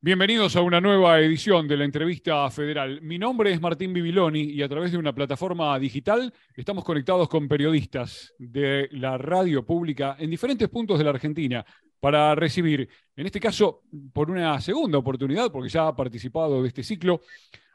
Bienvenidos a una nueva edición de la entrevista federal. Mi nombre es Martín Bibiloni y a través de una plataforma digital estamos conectados con periodistas de la radio pública en diferentes puntos de la Argentina para recibir, en este caso, por una segunda oportunidad, porque ya ha participado de este ciclo,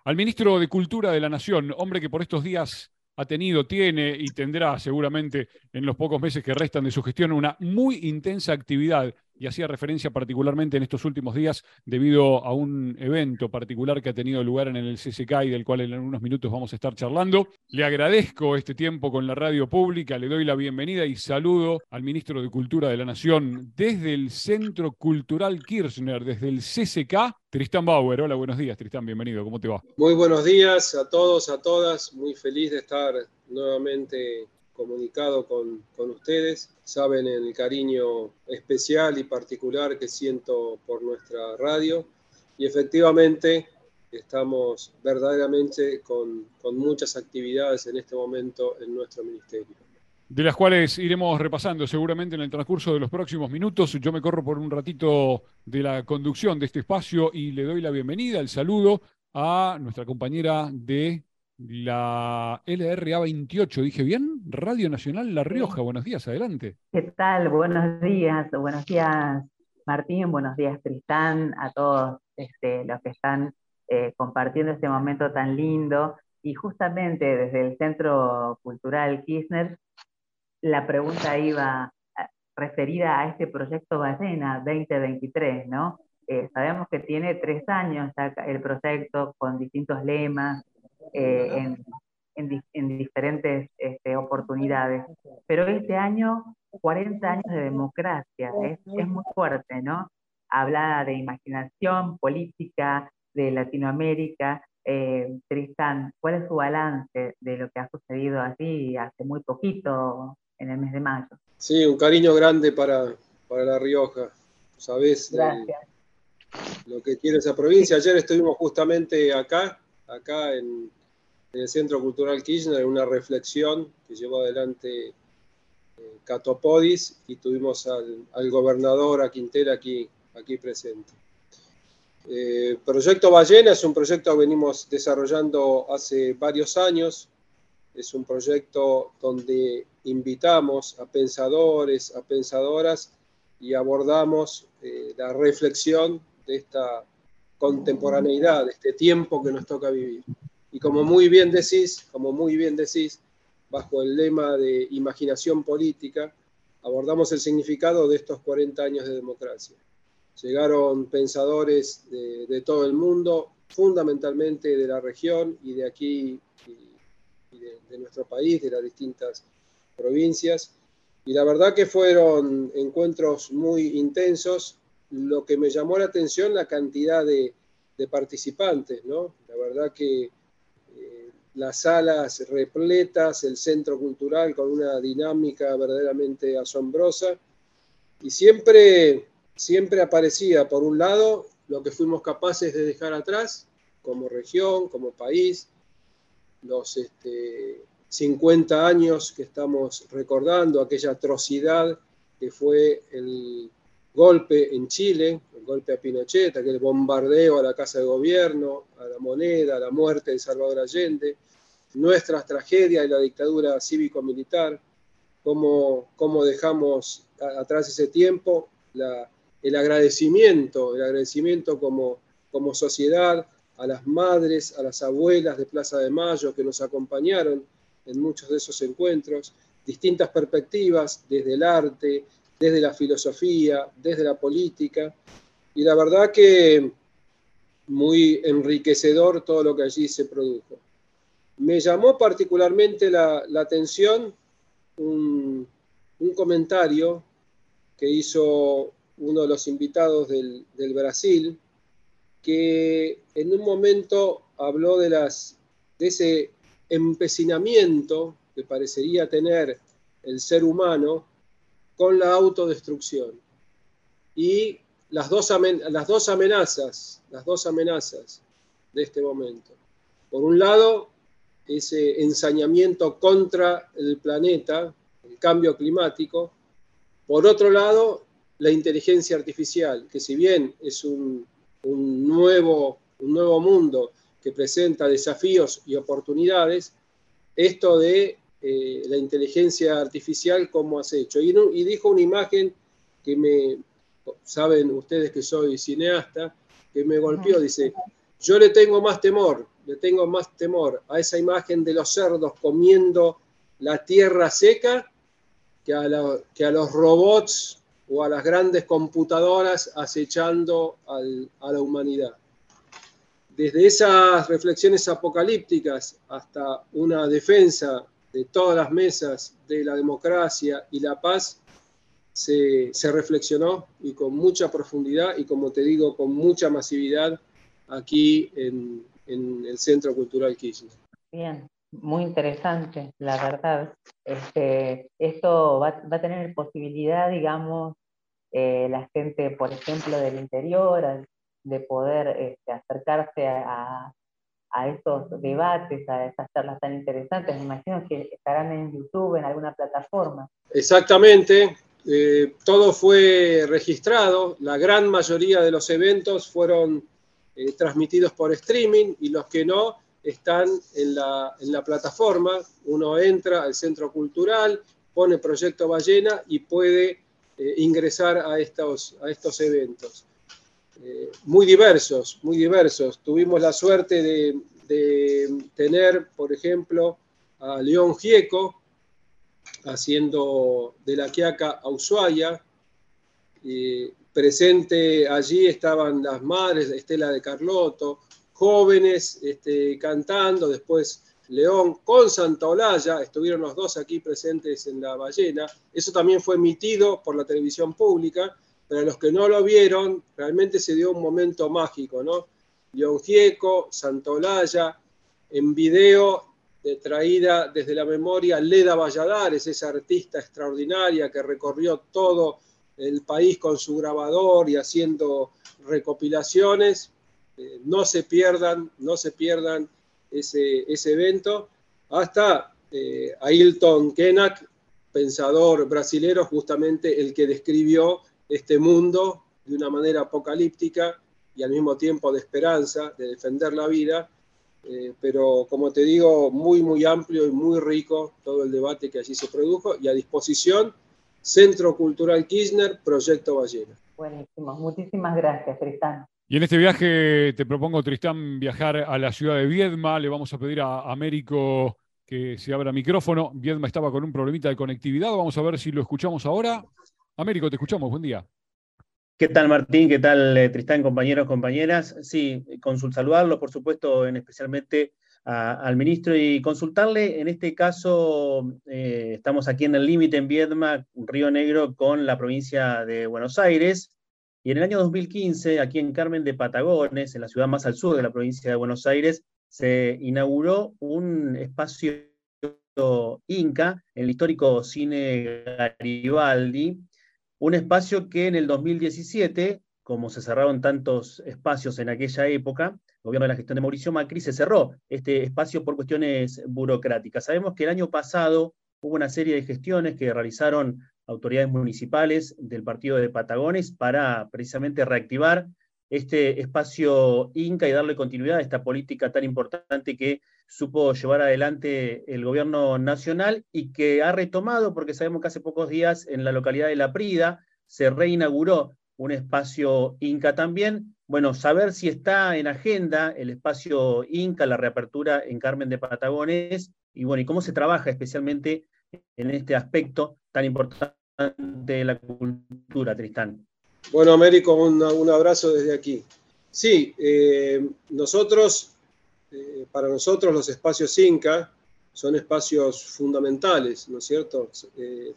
al ministro de Cultura de la Nación, hombre que por estos días ha tenido, tiene y tendrá seguramente en los pocos meses que restan de su gestión una muy intensa actividad y hacía referencia particularmente en estos últimos días debido a un evento particular que ha tenido lugar en el CCK y del cual en unos minutos vamos a estar charlando. Le agradezco este tiempo con la radio pública, le doy la bienvenida y saludo al ministro de Cultura de la Nación desde el Centro Cultural Kirchner, desde el CCK, Tristán Bauer. Hola, buenos días, Tristán, bienvenido, ¿cómo te va? Muy buenos días a todos, a todas, muy feliz de estar nuevamente comunicado con, con, ustedes. Saben el cariño especial y particular que siento por nuestra radio y efectivamente estamos verdaderamente con, con muchas actividades en este momento en nuestro ministerio. De las cuales iremos repasando seguramente en el transcurso de los próximos minutos. Yo me corro por un ratito de la conducción de este espacio y le doy la bienvenida, el saludo a nuestra compañera de la LRA 28, dije bien, Radio Nacional La Rioja. Buenos días, adelante. ¿Qué tal? Buenos días, buenos días Martín, buenos días Tristán, a todos este, los que están eh, compartiendo este momento tan lindo. Y justamente desde el Centro Cultural Kirchner, la pregunta iba eh, referida a este proyecto Ballena 2023, ¿no? Eh, sabemos que tiene tres años el proyecto con distintos lemas, eh, en, diferentes este, oportunidades. Pero este año, 40 años de democracia, es, muy fuerte, ¿no? Habla de imaginación política de Latinoamérica. Eh, Tristán, ¿cuál es su balance de lo que ha sucedido allí hace muy poquito, en el mes de mayo? Sí, un cariño grande para, para La Rioja. Sabes lo que tiene esa provincia. Ayer estuvimos justamente acá, acá en, el Centro Cultural Kirchner una reflexión que llevó adelante eh, Catopodis y tuvimos al, gobernador a Quintera aquí, aquí presente. Eh, proyecto Ballena es un proyecto que venimos desarrollando hace varios años. Es un proyecto donde invitamos a pensadores, a pensadoras y abordamos eh, la reflexión de esta contemporaneidad, de este tiempo que nos toca vivir. Y como muy bien decís, como muy bien decís, bajo el lema de imaginación política, abordamos el significado de estos 40 años de democracia. Llegaron pensadores de, todo el mundo, fundamentalmente de la región y de aquí, de, nuestro país, de las distintas provincias. Y la verdad que fueron encuentros muy intensos. Lo que me llamó la atención, la cantidad de, participantes, ¿no? La verdad que las salas repletas, el centro cultural con una dinámica verdaderamente asombrosa. Y siempre, siempre aparecía, por un lado, lo que fuimos capaces de dejar atrás como región, como país, los 50 este, años que estamos recordando, aquella atrocidad que fue el golpe en Chile, el golpe a Pinochet, aquel bombardeo a la Casa de Gobierno, a la moneda, a la muerte de Salvador Allende, nuestras tragedias y la dictadura cívico-militar, cómo, cómo, dejamos atrás ese tiempo, el agradecimiento, el agradecimiento como, como sociedad a las madres, a las abuelas de Plaza de Mayo que nos acompañaron en muchos de esos encuentros, distintas perspectivas desde el arte, desde la filosofía, desde la política, y la verdad que muy enriquecedor todo lo que allí se produjo. Me llamó particularmente la, atención un, comentario que hizo uno de los invitados del, Brasil, que en un momento habló de, de ese empecinamiento que parecería tener el ser humano con la autodestrucción. Y las dos, las dos amenazas, las dos amenazas de este momento. Por un lado, ese ensañamiento contra el planeta, el cambio climático. Por otro lado, la inteligencia artificial, que si bien es un, un nuevo, un nuevo mundo que presenta desafíos y oportunidades, esto de eh, la inteligencia artificial como has hecho. Y, y, dijo una imagen que me, saben ustedes que soy cineasta, que me golpeó, dice, yo le tengo más temor, le tengo más temor a esa imagen de los cerdos comiendo la tierra seca que a, que a los robots o a las grandes computadoras acechando a la humanidad. Desde esas reflexiones apocalípticas hasta una defensa de todas las mesas de la democracia y la paz, se, reflexionó y con mucha profundidad y como te digo, con mucha masividad aquí en, el Centro Cultural Kirchner. Bien, muy interesante, la verdad. Este, esto va, a tener posibilidad, digamos, eh, la gente, por ejemplo, del interior, de poder este, acercarse a, a, estos debates, a estas charlas tan interesantes. Me imagino que estarán en YouTube, en alguna plataforma. Exactamente. Eh, todo fue registrado, la gran mayoría de los eventos fueron eh, transmitidos por streaming y los que no están en la, en la, plataforma. Uno entra al centro cultural, pone Proyecto Ballena y puede eh, ingresar a estos, a estos eventos. Muy diversos, muy diversos. Tuvimos la suerte de, tener, por ejemplo, a León Gieco, haciendo de la Quiaca a Ushuaia. presente allí estaban las madres, Estela de Carlotto, jóvenes este, cantando, después León con Santa Olaya, estuvieron los dos aquí presentes en la ballena. Eso también fue emitido por la televisión pública, pero a los que no lo vieron, realmente se dio un momento mágico, ¿no? Gieco, Santa Olaya, en video traída desde la memoria Leda Valladares, esa artista extraordinaria que recorrió todo el país con su grabador y haciendo recopilaciones. Eh, no se pierdan, no se pierdan ese, ese evento. Hasta eh, Ailton Kenak, pensador brasilero, justamente el que describió este mundo de una manera apocalíptica y al mismo tiempo de esperanza, de defender la vida, eh, pero como te digo, muy, muy amplio y muy rico todo el debate que allí se produjo y a disposición, Centro Cultural Kirchner, Proyecto Ballena. Buenísimo, muchísimas gracias, Tristán. Y en este viaje te propongo, Tristán, viajar a la ciudad de Viedma. Le vamos a pedir a Américo que se abra micrófono. Viedma estaba con un problemita de conectividad. Vamos a ver si lo escuchamos ahora. Américo, te escuchamos. Buen día. ¿Qué tal Martín? ¿Qué tal eh, Tristán, compañeros, compañeras? Sí, saludarlo, por supuesto, en especialmente al ministro y consultarle, en este caso, eh, estamos aquí en el límite en Viedma, Río Negro, con la provincia de Buenos Aires, y en el año 2015, aquí en Carmen de Patagones, en la ciudad más al sur de la provincia de Buenos Aires, se inauguró un espacio Inca, en el histórico cine Garibaldi, un espacio que en el 2017, como se cerraron tantos espacios en aquella época, gobierno de la gestión de Mauricio Macri se cerró este espacio por cuestiones burocráticas. Sabemos que el año pasado hubo una serie de gestiones que realizaron autoridades municipales del partido de Patagones para precisamente reactivar este espacio Inca y darle continuidad a esta política tan importante que supo llevar adelante el gobierno nacional y que ha retomado, porque sabemos que hace pocos días en la localidad de La Prida se reinauguró un espacio Inca también. Bueno, saber si está en agenda el espacio Inca, la reapertura en Carmen de Patagones, y bueno, y cómo se trabaja especialmente en este aspecto tan importante de la cultura, Tristán. Bueno, Américo, un, abrazo desde aquí. Sí, eh, nosotros, eh, para nosotros los espacios Inca son espacios fundamentales, ¿no es cierto? Eh,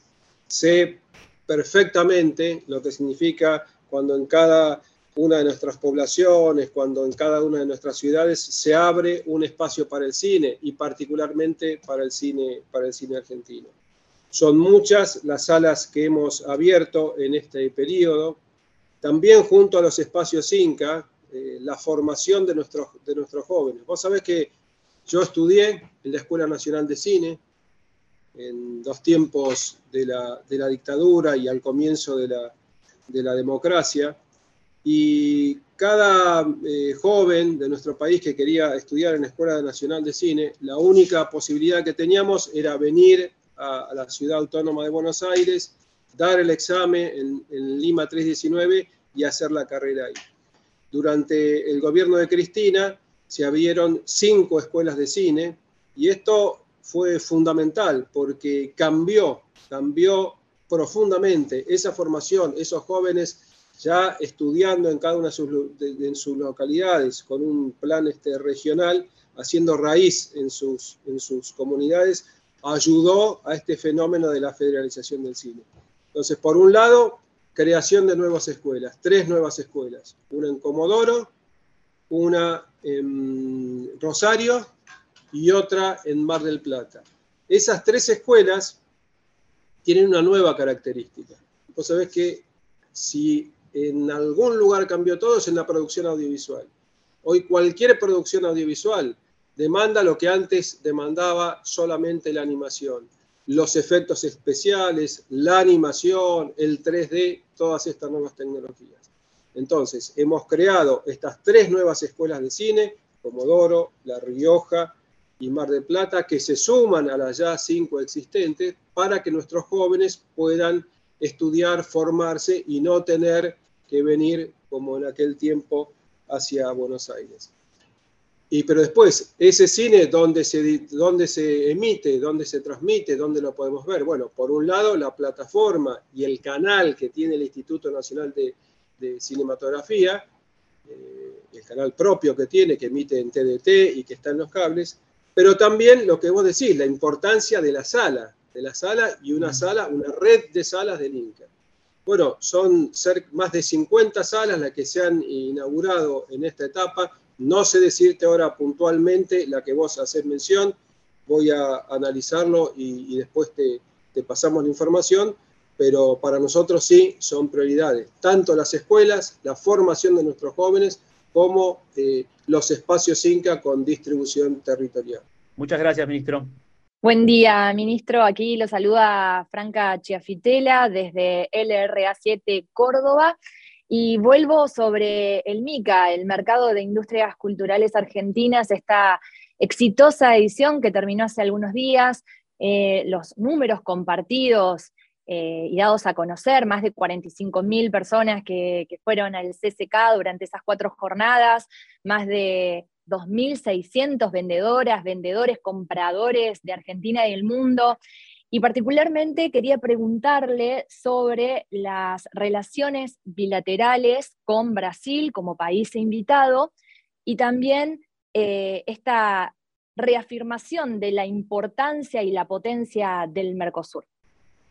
sé perfectamente lo que significa cuando en cada una de nuestras poblaciones, cuando en cada una de nuestras ciudades se abre un espacio para el cine y particularmente para el cine, para el cine argentino. Son muchas las salas que hemos abierto en este periodo, también junto a los espacios Inca, eh, la formación de nuestros, de nuestros jóvenes. Vos sabés que yo estudié en la Escuela Nacional de Cine en dos tiempos de la, dictadura y al comienzo de la, democracia, Y cada eh, joven de nuestro país que quería estudiar en la Escuela Nacional de Cine, la única posibilidad que teníamos era venir a, la ciudad autónoma de Buenos Aires, dar el examen en, Lima 319 y hacer la carrera ahí. Durante el gobierno de Cristina se abrieron cinco escuelas de cine y esto fue fundamental porque cambió, cambió profundamente esa formación, esos jóvenes ya estudiando en cada una de sus, localidades con un plan este, regional, haciendo raíz en sus, en sus comunidades, ayudó a este fenómeno de la federalización del cine. Entonces, por un lado, creación de nuevas escuelas, tres nuevas escuelas, una en Comodoro, una en Rosario y otra en Mar del Plata. Esas tres escuelas tienen una nueva característica. Vos sabés que si en algún lugar cambió todo es en la producción audiovisual. Hoy cualquier producción audiovisual demanda lo que antes demandaba solamente la animación. Los efectos especiales, la animación, el 3D, todas estas nuevas tecnologías. Entonces, hemos creado estas tres nuevas escuelas de cine, Comodoro, La Rioja y Mar del Plata, que se suman a las ya cinco existentes para que nuestros jóvenes puedan estudiar, formarse y no tener que venir como en aquel tiempo hacia Buenos Aires. Y pero después, ese cine, ¿dónde se, dónde se emite, dónde se transmite, dónde lo podemos ver? Bueno, por un lado, la plataforma y el canal que tiene el Instituto Nacional de, Cinematografía, eh, el canal propio que tiene, que emite en TDT y que está en los cables, pero también lo que vos decís, la importancia de la sala, de la sala y una sala, una red de salas del Inca. Bueno, son más de 50 salas las que se han inaugurado en esta etapa. No sé decirte ahora puntualmente la que vos haces mención, voy a analizarlo y, después te, pasamos la información, pero para nosotros sí son prioridades, tanto las escuelas, la formación de nuestros jóvenes, como eh, los espacios INCA con distribución territorial. Muchas gracias, ministro. Buen día, ministro. Aquí lo saluda Franca Chiafitela desde LRA7 Córdoba. Y vuelvo sobre el MICA, el Mercado de Industrias Culturales Argentinas, esta exitosa edición que terminó hace algunos días, eh, los números compartidos eh, y dados a conocer, más de 45 mil personas que, que fueron al CCK durante esas cuatro jornadas, más de 2.600 vendedoras, vendedores, compradores de Argentina y el mundo. Y particularmente quería preguntarle sobre las relaciones bilaterales con Brasil como país invitado y también eh, esta reafirmación de la importancia y la potencia del Mercosur.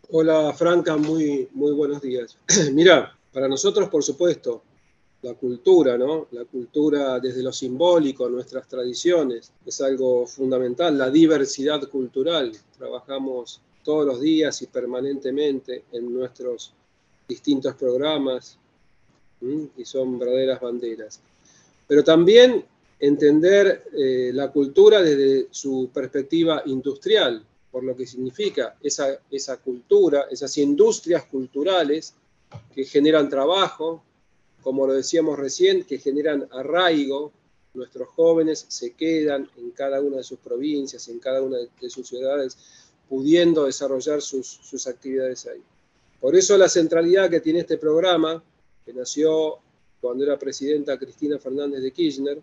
Hola Franca, muy, muy buenos días. Mira, para nosotros, por supuesto, la cultura, ¿no? La cultura desde lo simbólico, nuestras tradiciones, es algo fundamental, la diversidad cultural. Trabajamos todos los días y permanentemente en nuestros distintos programas y son verdaderas banderas. Pero también entender eh, la cultura desde su perspectiva industrial, por lo que significa esa, esa cultura, esas industrias culturales que generan trabajo, como lo decíamos recién, que generan arraigo. Nuestros jóvenes se quedan en cada una de sus provincias, en cada una de sus ciudades, pudiendo desarrollar sus, actividades ahí. Por eso la centralidad que tiene este programa, que nació cuando era presidenta Cristina Fernández de Kirchner,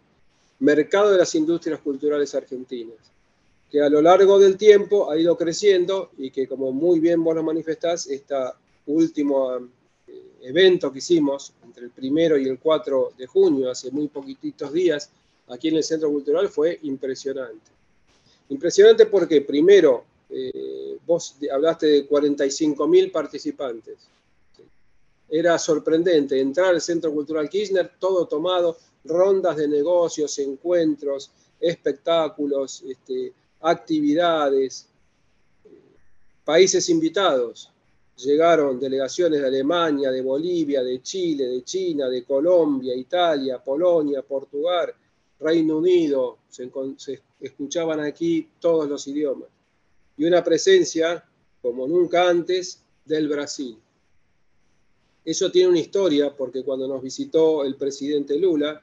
Mercado de las Industrias Culturales Argentinas, que a lo largo del tiempo ha ido creciendo y que, como muy bien vos lo manifestás, esta última evento que hicimos entre el primero y el 4 de junio, hace muy poquititos días, aquí en el Centro Cultural, fue impresionante. Impresionante porque primero, eh, vos hablaste de 45 mil participantes. Era sorprendente entrar al Centro Cultural Kirchner, todo tomado, rondas de negocios, encuentros, espectáculos, este, actividades, eh, países invitados, llegaron delegaciones de Alemania, de Bolivia, de Chile, de China, de Colombia, Italia, Polonia, Portugal, Reino Unido, se, escuchaban aquí todos los idiomas. Y una presencia, como nunca antes, del Brasil. Eso tiene una historia porque cuando nos visitó el presidente Lula,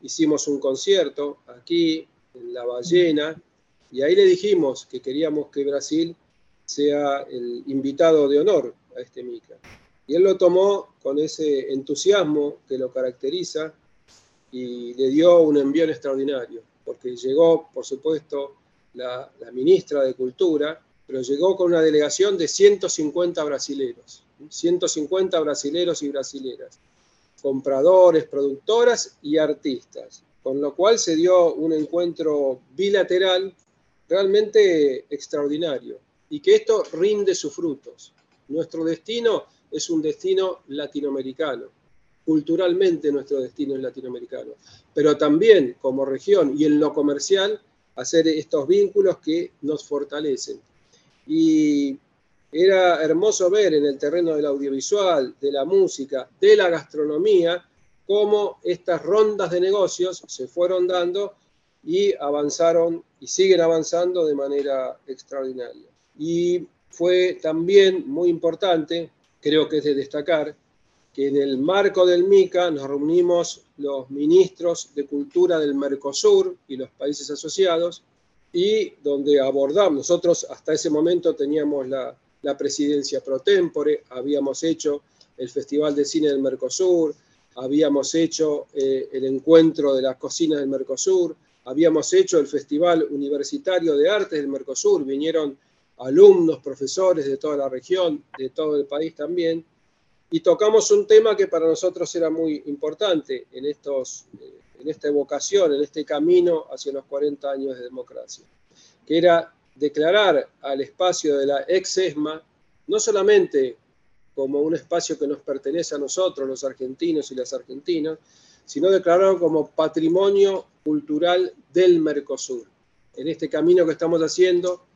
hicimos un concierto aquí en La Ballena y ahí le dijimos que queríamos que Brasil sea el invitado de honor a este MICA. Y él lo tomó con ese entusiasmo que lo caracteriza y le dio un envío extraordinario, porque llegó, por supuesto, la, ministra de Cultura, pero llegó con una delegación de 150 brasileros, 150 brasileros y brasileras, compradores, productoras y artistas, con lo cual se dio un encuentro bilateral realmente extraordinario y que esto rinde sus frutos. Nuestro destino es un destino latinoamericano. Culturalmente nuestro destino es latinoamericano, pero también como región y en lo comercial, hacer estos vínculos que nos fortalecen. Y era hermoso ver en el terreno del audiovisual, de la música, de la gastronomía, cómo estas rondas de negocios se fueron dando y avanzaron y siguen avanzando de manera extraordinaria. Y fue también muy importante creo que es de destacar que en el marco del MICA nos reunimos los ministros de Cultura del Mercosur y los países asociados y donde abordamos, nosotros hasta ese momento teníamos la, presidencia pro tempore, habíamos hecho el Festival de Cine del Mercosur, habíamos hecho eh, el encuentro de las cocinas del Mercosur, habíamos hecho el Festival Universitario de Artes del Mercosur, vinieron alumnos, profesores de toda la región, de todo el país también, y tocamos un tema que para nosotros era muy importante en, estos, eh, en esta evocación, en este camino hacia los 40 años de democracia, que era declarar al espacio de la ex ESMA no solamente como un espacio que nos pertenece a nosotros, los argentinos y las argentinas, sino declararlo como patrimonio cultural del Mercosur. En este camino que estamos haciendo,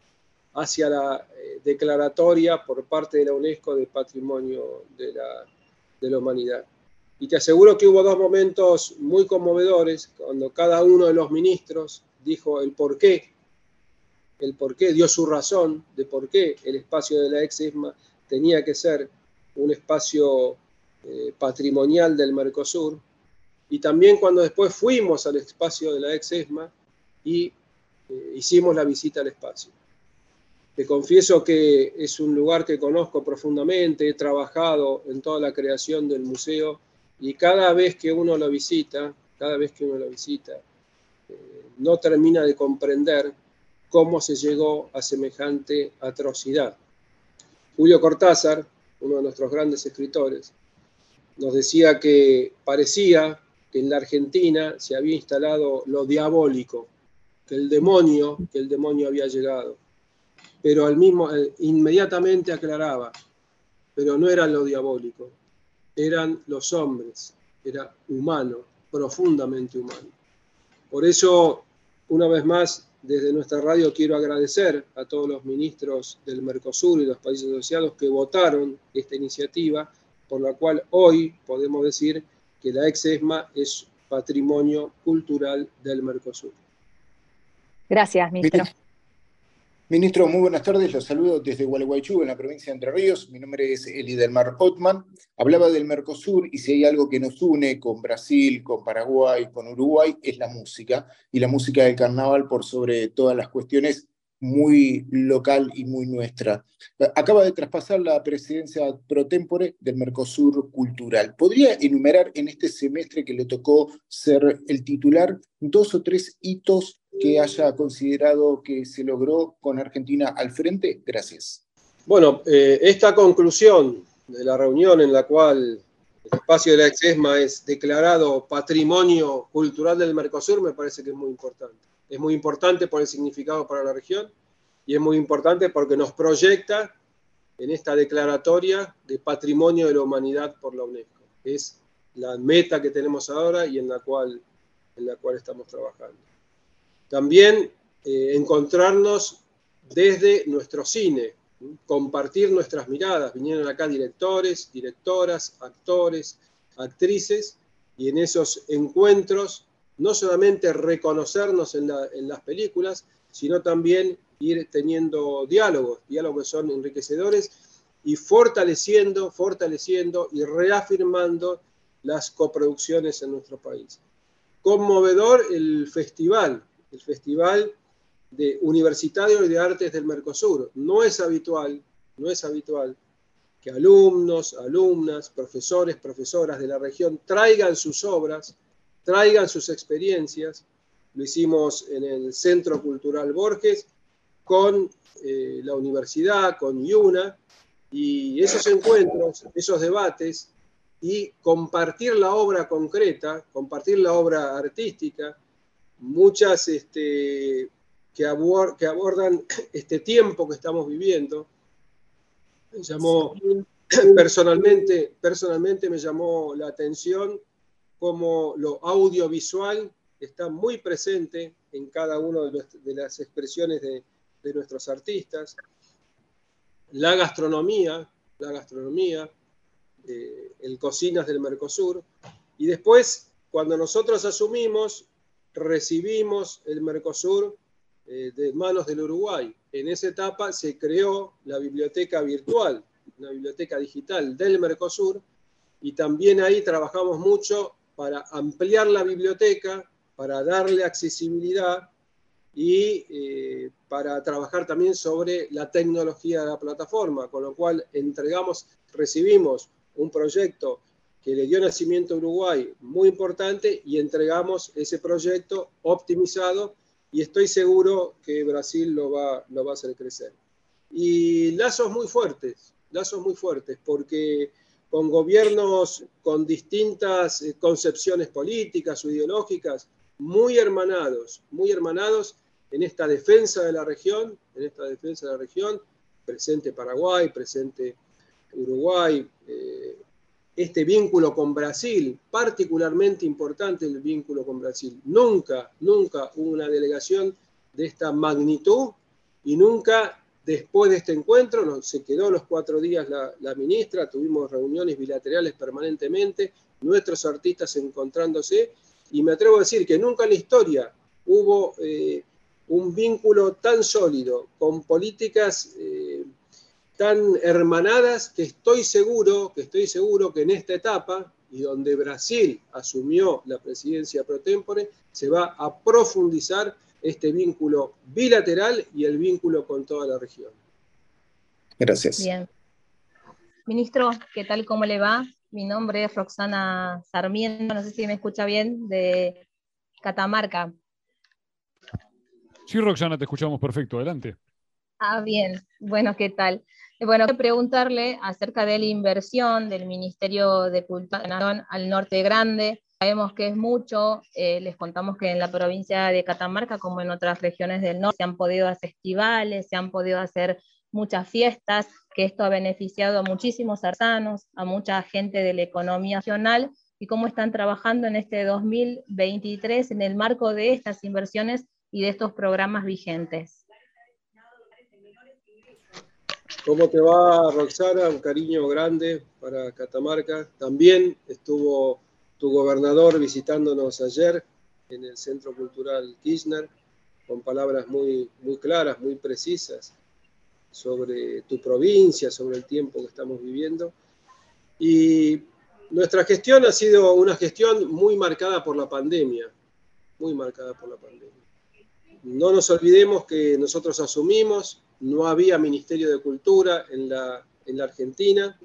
hacia la eh, declaratoria por parte de la UNESCO de Patrimonio de la, de la Humanidad. Y te aseguro que hubo dos momentos muy conmovedores cuando cada uno de los ministros dijo el por qué, el por qué, dio su razón de por qué el espacio de la ex-ESMA tenía que ser un espacio eh, patrimonial del Mercosur. Y también cuando después fuimos al espacio de la ex-ESMA y eh, hicimos la visita al espacio. Te confieso que es un lugar que conozco profundamente, he trabajado en toda la creación del museo y cada vez que uno lo visita, cada vez que uno lo visita, eh, no termina de comprender cómo se llegó a semejante atrocidad. Julio Cortázar, uno de nuestros grandes escritores, nos decía que parecía que en la Argentina se había instalado lo diabólico, que el demonio, que el demonio había llegado pero al mismo, eh, inmediatamente aclaraba, pero no era lo diabólico, eran los hombres, era humano, profundamente humano. Por eso, una vez más, desde nuestra radio quiero agradecer a todos los ministros del Mercosur y los países asociados que votaron esta iniciativa, por la cual hoy podemos decir que la ex-ESMA es patrimonio cultural del Mercosur. Gracias, ministro. Ministro, muy buenas tardes. Los saludo desde Gualeguaychú, en la provincia de Entre Ríos. Mi nombre es Elidelmar Otman. Hablaba del Mercosur y si hay algo que nos une con Brasil, con Paraguay, con Uruguay, es la música. Y la música del carnaval por sobre todas las cuestiones muy local y muy nuestra. Acaba de traspasar la presidencia pro tempore del Mercosur Cultural. ¿Podría enumerar en este semestre que le tocó ser el titular dos o tres hitos que haya considerado que se logró con Argentina al frente? Gracias. Bueno, eh, esta conclusión de la reunión en la cual el espacio de la EXESMA es declarado patrimonio cultural del Mercosur me parece que es muy importante. Es muy importante por el significado para la región y es muy importante porque nos proyecta en esta declaratoria de patrimonio de la humanidad por la UNESCO. Es la meta que tenemos ahora y en la cual, en la cual estamos trabajando. También eh, encontrarnos desde nuestro cine, compartir nuestras miradas. Vinieron acá directores, directoras, actores, actrices, y en esos encuentros no solamente reconocernos en, en las películas, sino también ir teniendo diálogos, diálogos que son enriquecedores y fortaleciendo, fortaleciendo y reafirmando las coproducciones en nuestro país. Conmovedor el festival, el festival de universitario de artes del Mercosur. No es habitual, no es habitual que alumnos, alumnas, profesores, profesoras de la región traigan sus obras, traigan sus experiencias. Lo hicimos en el Centro Cultural Borges con eh, la universidad, con IUNA, y esos encuentros, esos debates y compartir la obra concreta, compartir la obra artística, muchas este, que, abordan este tiempo que estamos viviendo. Me llamó, personalmente, personalmente me llamó la atención cómo lo audiovisual está muy presente en cada una de, las expresiones de, de nuestros artistas. La gastronomía, la gastronomía, eh, el Cocinas del Mercosur, y después, cuando nosotros asumimos, recibimos el Mercosur eh, de manos del Uruguay. En esa etapa se creó la biblioteca virtual, una biblioteca digital del Mercosur, y también ahí trabajamos mucho para ampliar la biblioteca, para darle accesibilidad y eh, para trabajar también sobre la tecnología de la plataforma, con lo cual entregamos, recibimos un proyecto que le dio nacimiento a Uruguay muy importante y entregamos ese proyecto optimizado y estoy seguro que Brasil lo va, lo va a hacer crecer. Y lazos muy fuertes, lazos muy fuertes, porque con gobiernos con distintas eh, concepciones políticas o ideológicas, muy hermanados, muy hermanados, en esta defensa de la región, en esta defensa de la región, presente Paraguay, presente Uruguay, eh, este vínculo con Brasil, particularmente importante el vínculo con Brasil. Nunca, nunca hubo una delegación de esta magnitud y nunca después de este encuentro, no, se quedó los cuatro días la, ministra, tuvimos reuniones bilaterales permanentemente, nuestros artistas encontrándose, y me atrevo a decir que nunca en la historia hubo eh, un vínculo tan sólido, con políticas eh, tan hermanadas, que estoy seguro, que estoy seguro que en esta etapa, y donde Brasil asumió la presidencia pro tempore, se va a profundizar este vínculo bilateral y el vínculo con toda la región. Gracias. Bien. Ministro, ¿qué tal? ¿Cómo le va? Mi nombre es Roxana Sarmiento, no sé si me escucha bien, de Catamarca. Sí, Roxana, te escuchamos perfecto. Adelante. Ah, bien. Bueno, ¿qué tal? Bueno, preguntarle acerca de la inversión del Ministerio de Cultura al Norte Grande. Sabemos que es mucho, eh, les contamos que en la provincia de Catamarca, como en otras regiones del norte, se han podido hacer festivales, se han podido hacer muchas fiestas, que esto ha beneficiado a muchísimos artesanos, a mucha gente de la economía nacional, y cómo están trabajando en este 2023 en el marco de estas inversiones y de estos programas vigentes. ¿Cómo te va, Roxana? Un cariño grande para Catamarca. También estuvo tu gobernador visitándonos ayer en el Centro Cultural Kirchner, con palabras muy, muy claras, muy precisas sobre tu provincia, sobre el tiempo que estamos viviendo. Y nuestra gestión ha sido una gestión muy marcada por la pandemia, muy marcada por la pandemia. No nos olvidemos que nosotros asumimos, no había Ministerio de Cultura en la, en la Argentina,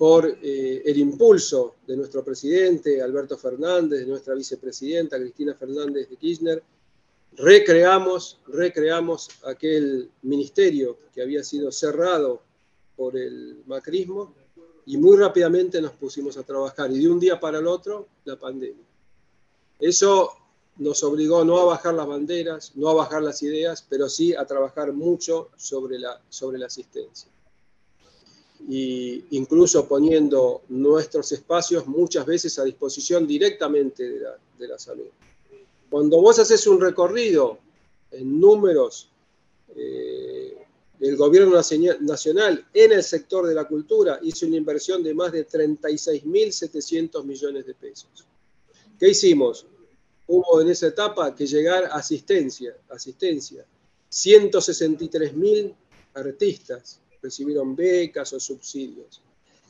por eh, el impulso de nuestro presidente Alberto Fernández, de nuestra vicepresidenta Cristina Fernández de Kirchner, recreamos, recreamos aquel ministerio que había sido cerrado por el macrismo y muy rápidamente nos pusimos a trabajar y de un día para el otro la pandemia. Eso nos obligó no a bajar las banderas, no a bajar las ideas, pero sí a trabajar mucho sobre la, sobre la asistencia. Y incluso poniendo nuestros espacios muchas veces a disposición directamente de la, de la salud. Cuando vos haces un recorrido en números eh, el gobierno nacional en el sector de la cultura hizo una inversión de más de 36.700 millones de pesos. ¿Qué hicimos? Hubo en esa etapa que llegar asistencia, asistencia. 163 mil artistas recibieron becas o subsidios.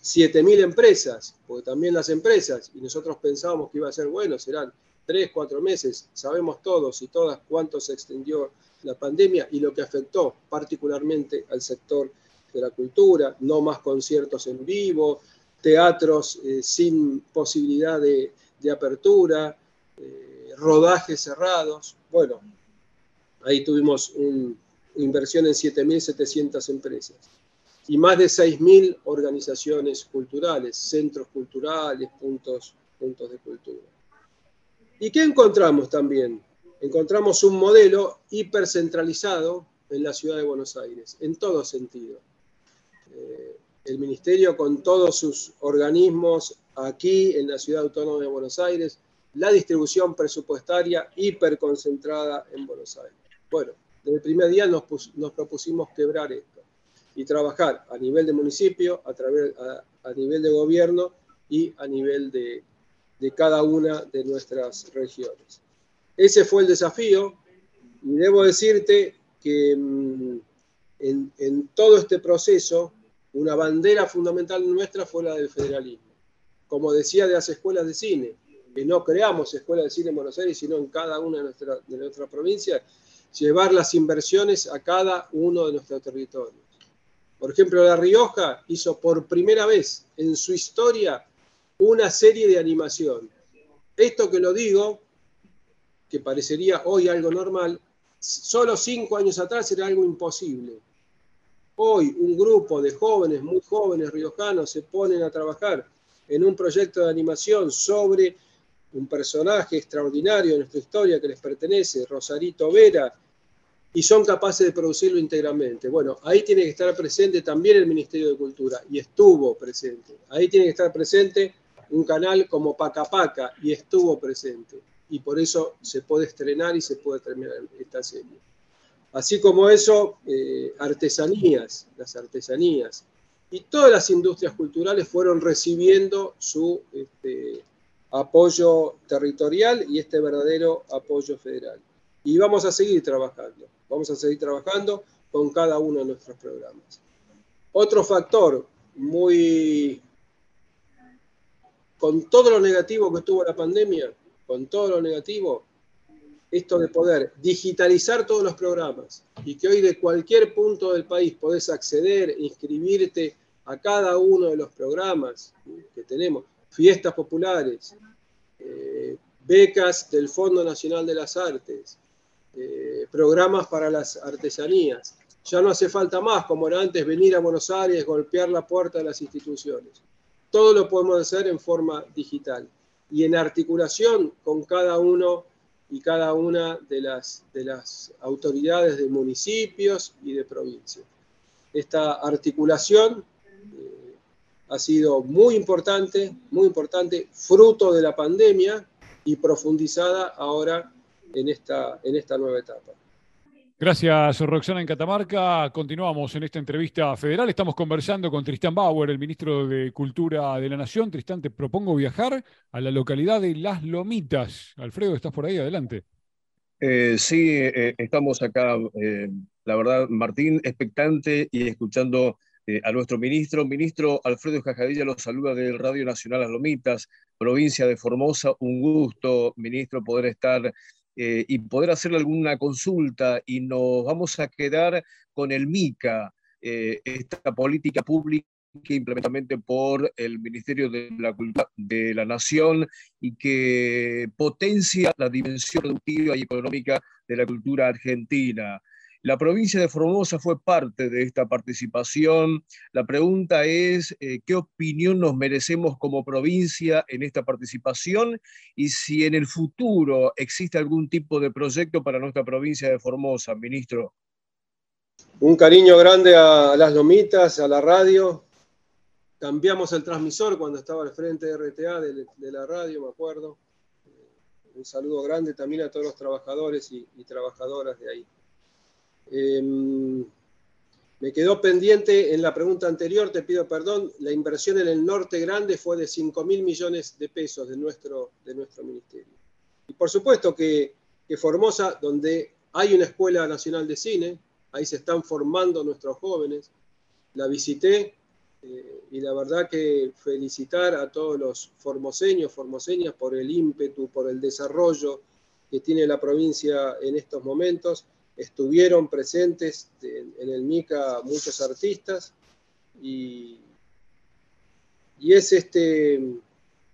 7.000 empresas, porque también las empresas, y nosotros pensábamos que iba a ser bueno, serán 3, 4 meses, sabemos todos y todas cuánto se extendió la pandemia y lo que afectó particularmente al sector de la cultura, no más conciertos en vivo, teatros eh, sin posibilidad de, apertura, eh, rodajes cerrados. Bueno, ahí tuvimos una inversión en 7.700 empresas y más de 6.000 organizaciones culturales, centros culturales, puntos, puntos de cultura. ¿Y qué encontramos también? Encontramos un modelo hipercentralizado en la ciudad de Buenos Aires, en todo sentido. Eh, el ministerio con todos sus organismos aquí en la ciudad autónoma de Buenos Aires, la distribución presupuestaria hiperconcentrada en Buenos Aires. Bueno, desde el primer día nos, propusimos quebrar esto y trabajar a nivel de municipio, a, través, a, nivel de gobierno y a nivel de, cada una de nuestras regiones. Ese fue el desafío y debo decirte que mm, en, en todo este proceso una bandera fundamental nuestra fue la del federalismo. Como decía de las escuelas de cine, que no creamos escuelas de cine en Buenos Aires, sino en cada una de nuestras provincias, llevar las inversiones a cada uno de nuestros territorios. Por ejemplo, La Rioja hizo por primera vez en su historia una serie de animación. Esto que lo digo, que parecería hoy algo normal, solo cinco años atrás era algo imposible. Hoy un grupo de jóvenes, muy jóvenes riojanos, se ponen a trabajar en un proyecto de animación sobre un personaje extraordinario de nuestra historia que les pertenece, Rosarito Vera, y son capaces de producirlo íntegramente. Bueno, ahí tiene que estar presente también el Ministerio de Cultura, y estuvo presente. Ahí tiene que estar presente un canal como Paca Paca, y estuvo presente. Y por eso se puede estrenar y se puede terminar esta serie. Así como eso, eh, artesanías, las artesanías. Y todas las industrias culturales fueron recibiendo su este, apoyo territorial y este verdadero apoyo federal. Y vamos a seguir trabajando, vamos a seguir trabajando con cada uno de nuestros programas. Otro factor muy, con todo lo negativo que tuvo la pandemia, con todo lo negativo, esto de poder digitalizar todos los programas y que hoy de cualquier punto del país podés acceder, inscribirte a cada uno de los programas que tenemos, fiestas populares, eh, becas del Fondo Nacional de las Artes, eh, programas para las artesanías. Ya no hace falta más, como era antes, venir a Buenos Aires, golpear la puerta de las instituciones. Todo lo podemos hacer en forma digital y en articulación con cada uno y cada una de las, de las autoridades de municipios y de provincias. Esta articulación eh, ha sido muy importante, muy importante, fruto de la pandemia y profundizada ahora en esta, en esta nueva etapa. Gracias, Roxana en Catamarca. Continuamos en esta entrevista federal. Estamos conversando con Tristán Bauer, el ministro de Cultura de la Nación. Tristán, te propongo viajar a la localidad de Las Lomitas. Alfredo, ¿estás por ahí? Adelante. Eh, sí, eh, estamos acá, eh, la verdad, Martín, expectante y escuchando a nuestro ministro. Ministro Alfredo Jajadilla los saluda del Radio Nacional Las Lomitas, provincia de Formosa. Un gusto, ministro, poder estar eh, y poder hacerle alguna consulta y nos vamos a quedar con el MICA, eh, esta política pública implementamente por el Ministerio de la Cultura de la Nación y que potencia la dimensión productiva y económica de la cultura argentina. La provincia de Formosa fue parte de esta participación. La pregunta es, eh, ¿qué opinión nos merecemos como provincia en esta participación? Y si en el futuro existe algún tipo de proyecto para nuestra provincia de Formosa, ministro. Un cariño grande a las lomitas, a la radio. Cambiamos el transmisor cuando estaba al frente de RTA de, la radio, me acuerdo. Un saludo grande también a todos los trabajadores y trabajadoras de ahí. Em, me quedó pendiente en la pregunta anterior, te pido perdón, la inversión en el norte grande fue de 5 mil millones de pesos de nuestro, de nuestro ministerio. Y por supuesto que, que Formosa, donde hay una escuela nacional de cine, ahí se están formando nuestros jóvenes, la visité eh, y la verdad que felicitar a todos los formoseños, formoseñas por el ímpetu, por el desarrollo que tiene la provincia en estos momentos. Estuvieron presentes en, el MICA muchos artistas y, y es este,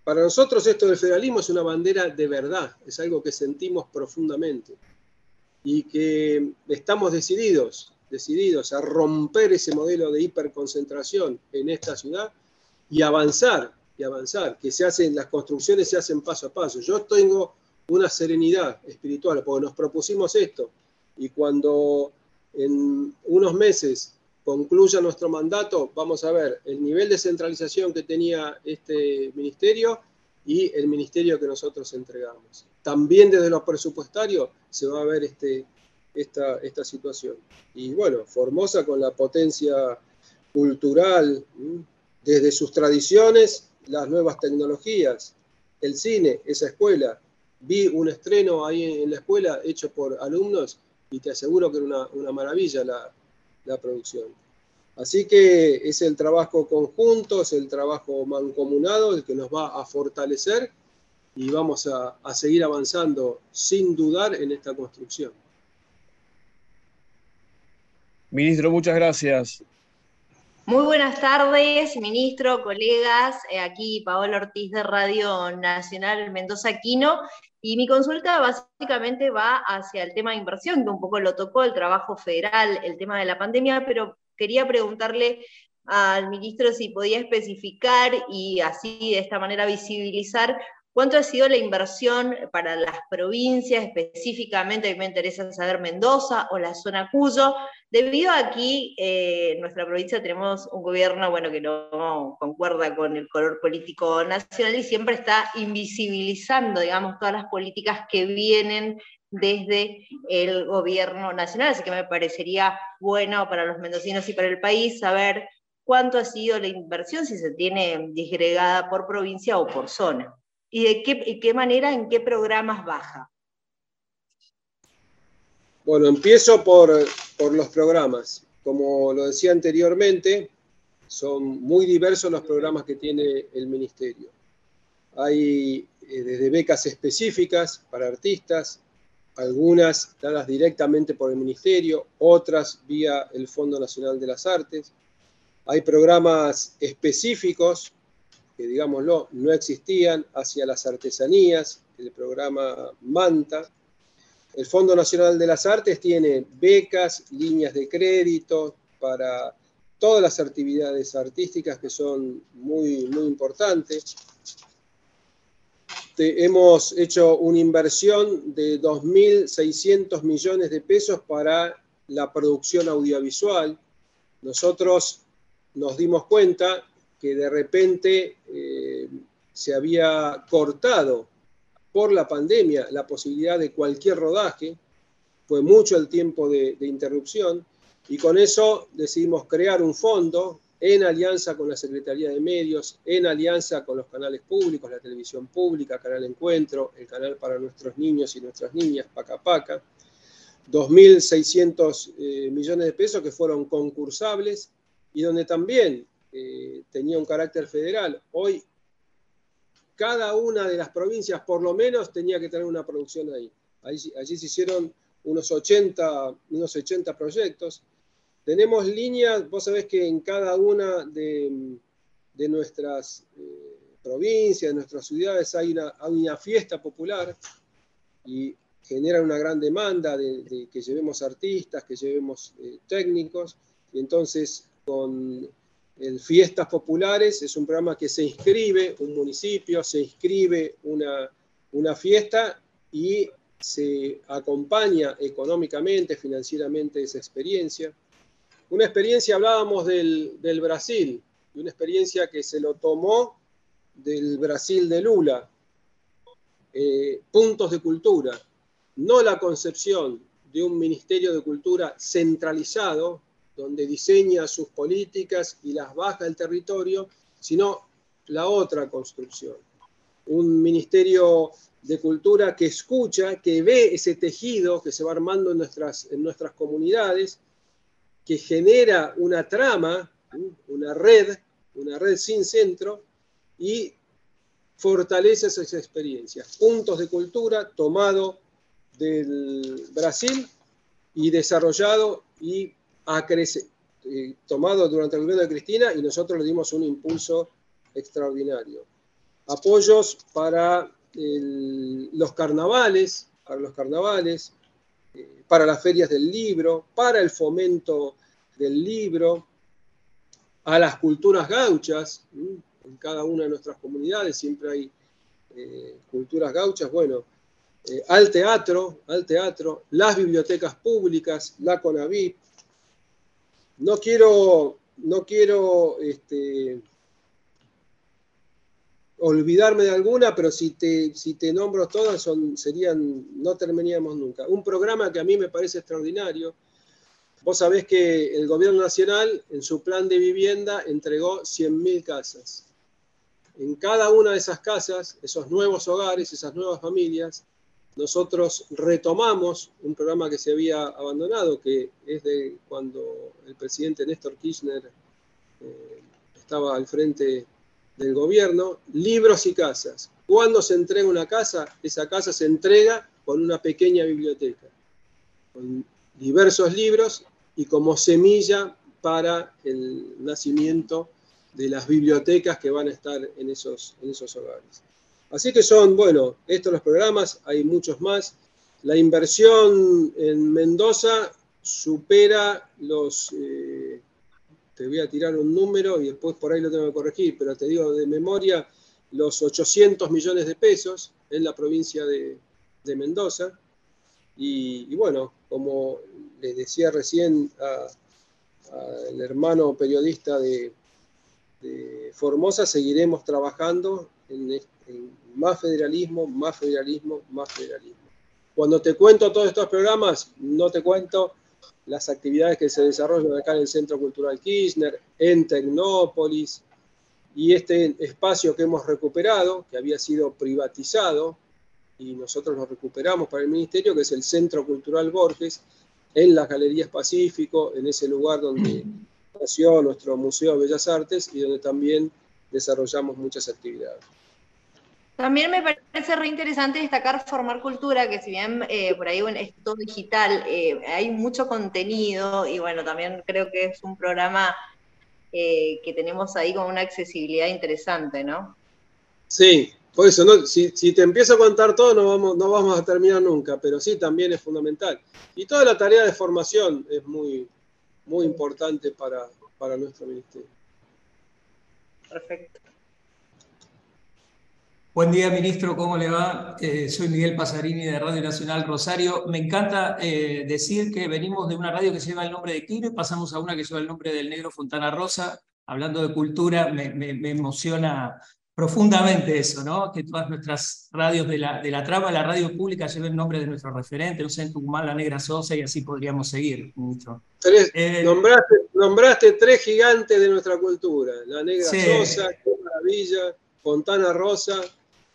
para nosotros esto del federalismo es una bandera de verdad, es algo que sentimos profundamente y que estamos decididos decididos a romper ese modelo de hiperconcentración en esta ciudad y avanzar, y avanzar, que se hacen, las construcciones se hacen paso a paso. Yo tengo una serenidad espiritual, porque nos propusimos esto, y cuando en unos meses concluya nuestro mandato, vamos a ver el nivel de centralización que tenía este ministerio y el ministerio que nosotros entregamos. También desde los presupuestarios se va a ver este, esta, esta situación. Y bueno, Formosa con la potencia cultural, desde sus tradiciones, las nuevas tecnologías, el cine, esa escuela. Vi un estreno ahí en la escuela hecho por alumnos y te aseguro que era una, una maravilla la, la, producción. Así que es el trabajo conjunto, es el trabajo mancomunado el que nos va a fortalecer y vamos a, a seguir avanzando sin dudar en esta construcción. Ministro, muchas gracias. Muy buenas tardes, ministro, colegas. Eh, aquí Paola Ortiz de Radio Nacional Mendoza Quino. Y mi consulta básicamente va hacia el tema de inversión, que un poco lo tocó el trabajo federal, el tema de la pandemia, pero quería preguntarle al ministro si podía especificar y así de esta manera visibilizar ¿Cuánto ha sido la inversión para las provincias específicamente? Me interesa saber Mendoza o la zona Cuyo. Debido a aquí, eh, en nuestra provincia tenemos un gobierno bueno, que no concuerda con el color político nacional y siempre está invisibilizando, digamos, todas las políticas que vienen desde el gobierno nacional. Así que me parecería bueno para los mendocinos y para el país saber cuánto ha sido la inversión, si se tiene disgregada por provincia o por zona y de qué, manera, en qué programas baja. Bueno, empiezo por, los programas. Como lo decía anteriormente, son muy diversos los programas que tiene el ministerio. Hay eh, desde becas específicas para artistas, algunas dadas directamente por el ministerio, otras vía el Fondo Nacional de las Artes. Hay programas específicos que digámoslo, no existían hacia las artesanías, el programa Manta. El Fondo Nacional de las Artes tiene becas, líneas de crédito para todas las actividades artísticas que son muy, muy importantes. hemos hecho una inversión de 2.600 millones de pesos para la producción audiovisual. Nosotros nos dimos cuenta que de repente eh, se había cortado por la pandemia la posibilidad de cualquier rodaje, fue mucho el tiempo de, interrupción, y con eso decidimos crear un fondo en alianza con la Secretaría de Medios, en alianza con los canales públicos, la televisión pública, Canal Encuentro, el canal para nuestros niños y nuestras niñas, Paca Paca, 2.600 eh, millones de pesos que fueron concursables y donde también eh, tenía un carácter federal. Hoy cada una de las provincias por lo menos tenía que tener una producción ahí. Allí, allí se hicieron unos 80, unos 80 proyectos. Tenemos líneas, vos sabés que en cada una de, de nuestras eh, provincias, de nuestras ciudades, hay una, una, fiesta popular y genera una gran demanda de, que llevemos artistas, que llevemos eh, técnicos. Y entonces, con el Fiestas Populares es un programa que se inscribe un municipio, se inscribe una, una fiesta y se acompaña económicamente, financieramente esa experiencia. Una experiencia, hablábamos del, del Brasil, una experiencia que se lo tomó del Brasil de Lula, eh, puntos de cultura, no la concepción de un Ministerio de Cultura centralizado, donde diseña sus políticas y las baja del territorio, sino la otra construcción. Un ministerio de cultura que escucha, que ve ese tejido que se va armando en nuestras, en nuestras comunidades, que genera una trama, una red, una red sin centro, y fortalece esas experiencias. Puntos de cultura tomado del Brasil y desarrollado y eh, tomado durante el gobierno de Cristina y nosotros le dimos un impulso extraordinario. Apoyos para los carnavales, para los carnavales, eh, para las ferias del libro, para el fomento del libro, a las culturas gauchas, en cada una de nuestras comunidades siempre hay eh, culturas gauchas, bueno, al teatro, al teatro, las bibliotecas públicas, la CONAVIP. No quiero, no quiero este, olvidarme de alguna, pero si te, si te nombro todas, son, serían, no terminaríamos nunca. Un programa que a mí me parece extraordinario. Vos sabés que el gobierno nacional en su plan de vivienda entregó 100.000 casas. En cada una de esas casas, esos nuevos hogares, esas nuevas familias, nosotros retomamos un programa que se había abandonado, que es de cuando el presidente Néstor Kirchner eh, estaba al frente del gobierno, libros y casas. Cuando se entrega una casa, esa casa se entrega con una pequeña biblioteca, con diversos libros y como semilla para el nacimiento de las bibliotecas que van a estar en esos, en esos hogares. Así que son, bueno, estos los programas, hay muchos más. La inversión en Mendoza supera los, eh, te voy a tirar un número y después por ahí lo tengo que corregir, pero te digo de memoria, los 800 millones de pesos en la provincia de, Mendoza. Y, bueno, como les decía recién al hermano periodista de, Formosa, seguiremos trabajando en, más federalismo, más federalismo, más federalismo. Cuando te cuento todos estos programas, no te cuento las actividades que se desarrollan acá en el Centro Cultural Kirchner, en Tecnópolis, y este espacio que hemos recuperado, que había sido privatizado, y nosotros lo recuperamos para el Ministerio, que es el Centro Cultural Borges, en las Galerías Pacífico, en ese lugar donde nació nuestro Museo de Bellas Artes y donde también desarrollamos muchas actividades. También me parece re interesante destacar Formar Cultura, que si bien eh, por ahí es todo digital, eh, hay mucho contenido y bueno, también creo que es un programa eh, que tenemos ahí con una accesibilidad interesante, ¿no? Sí, por eso, ¿no? si, te empiezo a contar todo no vamos, no vamos a terminar nunca, pero sí, también es fundamental. Y toda la tarea de formación es muy, muy importante para, para nuestro ministerio. Perfecto. Buen día, ministro, ¿cómo le va? Eh, soy Miguel Pasarini de Radio Nacional Rosario. Me encanta eh, decir que venimos de una radio que lleva el nombre de Quino y pasamos a una que lleva el nombre del negro Fontana Rosa. Hablando de cultura, me, emociona profundamente eso, ¿no? Que todas nuestras radios de la, de la trama, la radio pública, lleven el nombre de nuestro referente, no sé, en Tucumán, la Negra Sosa, y así podríamos seguir, ministro. Eh, nombraste, tres gigantes de nuestra cultura, la Negra Sosa, qué maravilla, Fontana Rosa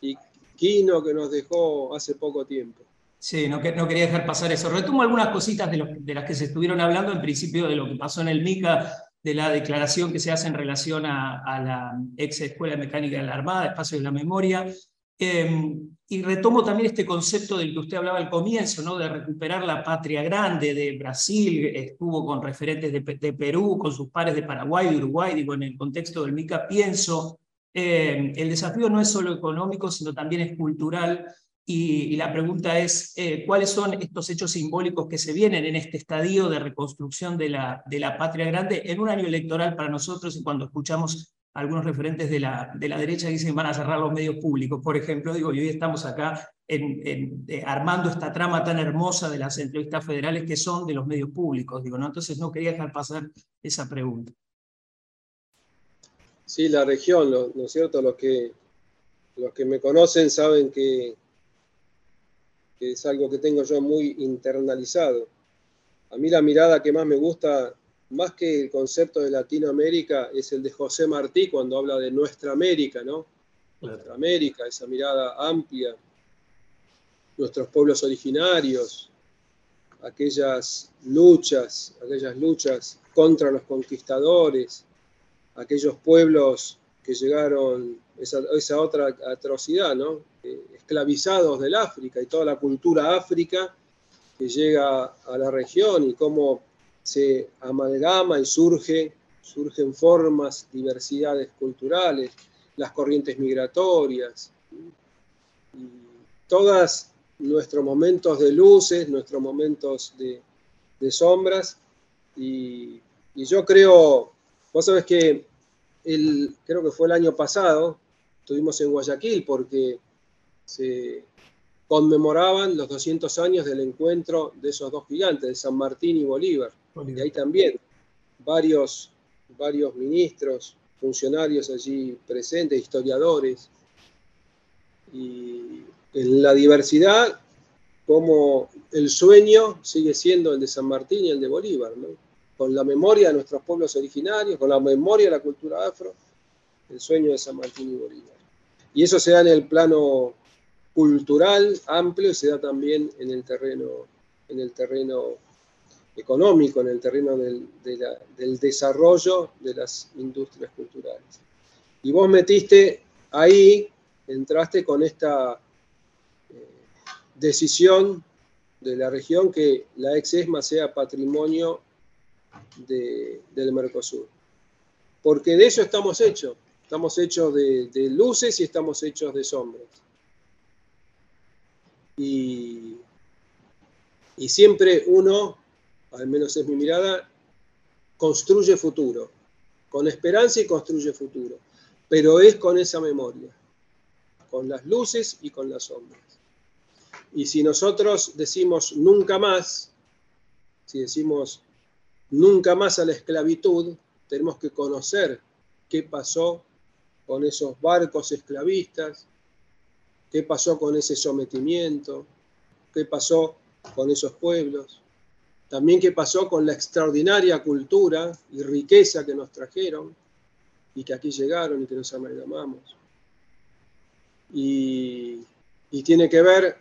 y Quino que nos dejó hace poco tiempo. Sí, no, no quería dejar pasar eso. Retomo algunas cositas de, de, las que se estuvieron hablando, en principio de lo que pasó en el MICA, de la declaración que se hace en relación a, la ex Escuela Mecánica de la Armada, Espacio de la Memoria. Em, y retomo también este concepto del que usted hablaba al comienzo, ¿no? de recuperar la patria grande de Brasil, estuvo con referentes de, Perú, con sus pares de Paraguay, de Uruguay, digo, en el contexto del MICA pienso eh, el desafío no es solo económico, sino también es cultural. Y, la pregunta es, eh, ¿cuáles son estos hechos simbólicos que se vienen en este estadio de reconstrucción de la, de la patria grande en un año electoral para nosotros y cuando escuchamos algunos referentes de la, de la derecha que dicen van a cerrar los medios públicos, por ejemplo, digo, y hoy estamos acá en, eh, armando esta trama tan hermosa de las entrevistas federales que son de los medios públicos, digo, ¿no? Entonces no quería dejar pasar esa pregunta. Sí, la región, ¿no, es cierto? Los que, los que me conocen saben que, es algo que tengo yo muy internalizado. A mí la mirada que más me gusta, más que el concepto de Latinoamérica, es el de José Martí cuando habla de nuestra América, ¿no? Nuestra América, esa mirada amplia, nuestros pueblos originarios, aquellas luchas, aquellas luchas contra los conquistadores, aquellos pueblos que llegaron, esa, otra atrocidad, ¿no? esclavizados del África y toda la cultura áfrica que llega a la región y cómo se amalgama y surge, surgen formas, diversidades culturales, las corrientes migratorias, y todas nuestros momentos de luces, nuestros momentos de, sombras, y, yo creo, vos sabés que el, creo que fue el año pasado, estuvimos en Guayaquil porque se conmemoraban los 200 años del encuentro de esos dos gigantes, de San Martín y Bolívar. Y ahí también varios, varios ministros, funcionarios allí presentes, historiadores. Y en la diversidad, como el sueño sigue siendo el de San Martín y el de Bolívar, con la memoria de nuestros pueblos originarios, con la memoria de la cultura afro, el sueño de San Martín y Bolívar. Y eso se da en el plano cultural amplio y se da también en el terreno, en el terreno económico, en el terreno del, desarrollo de las industrias culturales. Y vos metiste ahí, entraste con esta eh, decisión de la región que la ex ESMA sea patrimonio del Mercosur. Porque de eso estamos hechos. Estamos hechos de, luces y estamos hechos de sombras. Y, y siempre uno al menos es mi mirada, construye futuro, con esperanza y construye futuro, pero es con esa memoria, con las luces y con las sombras. Y si nosotros decimos nunca más, si decimos nunca más a la esclavitud, tenemos que conocer qué pasó con esos barcos esclavistas, qué pasó con ese sometimiento, qué pasó con esos pueblos. También qué pasó con la extraordinaria cultura y riqueza que nos trajeron y que aquí llegaron y que nos amalgamamos. Y, tiene que ver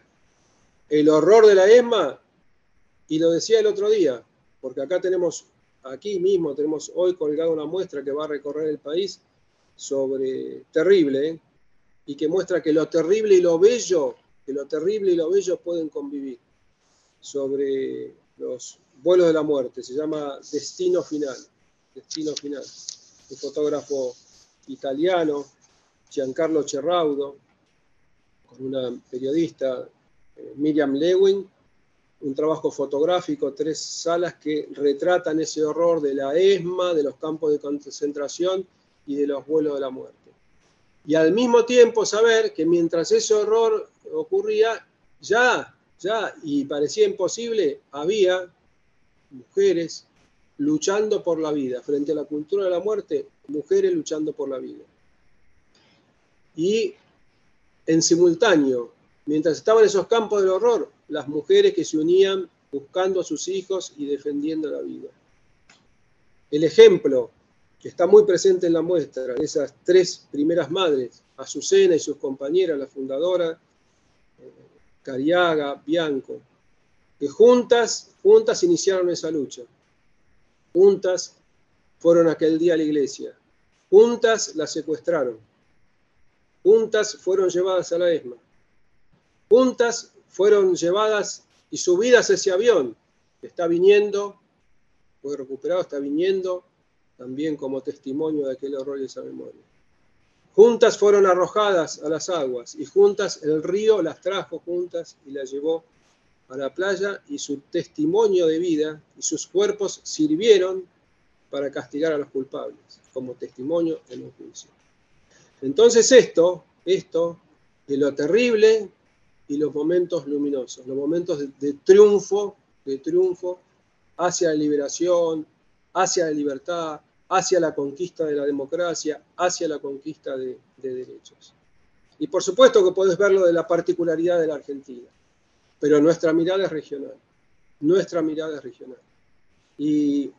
el horror de la ESMA, y lo decía el otro día, porque acá tenemos, aquí mismo tenemos hoy colgada una muestra que va a recorrer el país sobre terrible, ¿eh? y que muestra que lo terrible y lo bello, que lo terrible y lo bello pueden convivir, sobre los vuelos de la muerte, se llama Destino Final, Destino Final, un fotógrafo italiano, Giancarlo Cerraudo, con una periodista, eh, Miriam Lewin, un trabajo fotográfico, tres salas que retratan ese horror de la ESMA, de los campos de concentración y de los vuelos de la muerte. Y al mismo tiempo saber que mientras ese horror ocurría, ya ya, y parecía imposible, había mujeres luchando por la vida. Frente a la cultura de la muerte, mujeres luchando por la vida. Y en simultáneo, mientras estaban esos campos del horror, las mujeres que se unían buscando a sus hijos y defendiendo la vida. El ejemplo que está muy presente en la muestra, esas tres primeras madres, Azucena y sus compañeras, la fundadora, Cariaga, Bianco, que juntas, juntas iniciaron esa lucha. Juntas fueron aquel día a la iglesia. Juntas la secuestraron. Juntas fueron llevadas a la ESMA. Juntas fueron llevadas y subidas a ese avión que está viniendo, fue recuperado, está viniendo también como testimonio de aquel horror y esa memoria. Juntas fueron arrojadas a las aguas y juntas el río las trajo juntas y las llevó a la playa y su testimonio de vida y sus cuerpos sirvieron para castigar a los culpables como testimonio en un juicio. Entonces esto, esto de lo terrible y los momentos luminosos, los momentos de, de triunfo, de triunfo hacia la liberación, hacia la libertad, hacia la conquista de la democracia, hacia la conquista de, derechos. Y por supuesto que puedes verlo de la particularidad de la Argentina, pero nuestra mirada es regional, nuestra mirada es regional. Y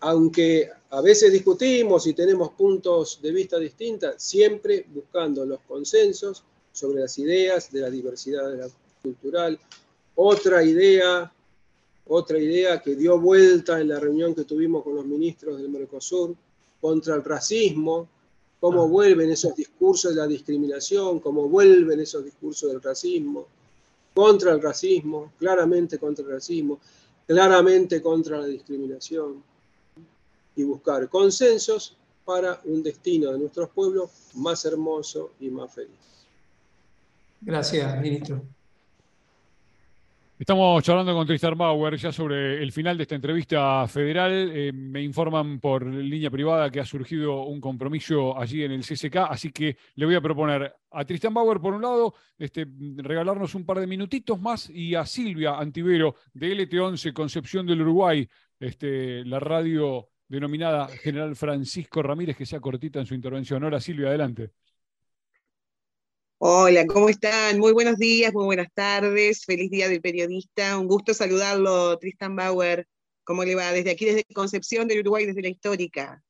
aunque a veces discutimos y tenemos puntos de vista distintos, siempre buscando los consensos sobre las ideas de la diversidad cultural. Otra idea otra idea que dio vuelta en la reunión que tuvimos con los ministros del Mercosur, contra el racismo, cómo ah. vuelven esos discursos de la discriminación, cómo vuelven esos discursos del racismo, contra el racismo, claramente contra el racismo, claramente contra la discriminación, y buscar consensos para un destino de nuestros pueblos más hermoso y más feliz. Gracias, ministro. Estamos charlando con Tristan Bauer ya sobre el final de esta entrevista federal. Eh, me informan por línea privada que ha surgido un compromiso allí en el CCK, así que le voy a proponer a Tristan Bauer, por un lado, este, regalarnos un par de minutitos más y a Silvia Antivero de LT11 Concepción del Uruguay, este, la radio denominada General Francisco Ramírez, que sea cortita en su intervención. Hola Silvia, adelante. Hola, ¿cómo están? Muy buenos días, muy buenas tardes. Feliz día del periodista. Un gusto saludarlo, Tristan Bauer. ¿Cómo le va? Desde aquí, desde Concepción del Uruguay, desde la histórica.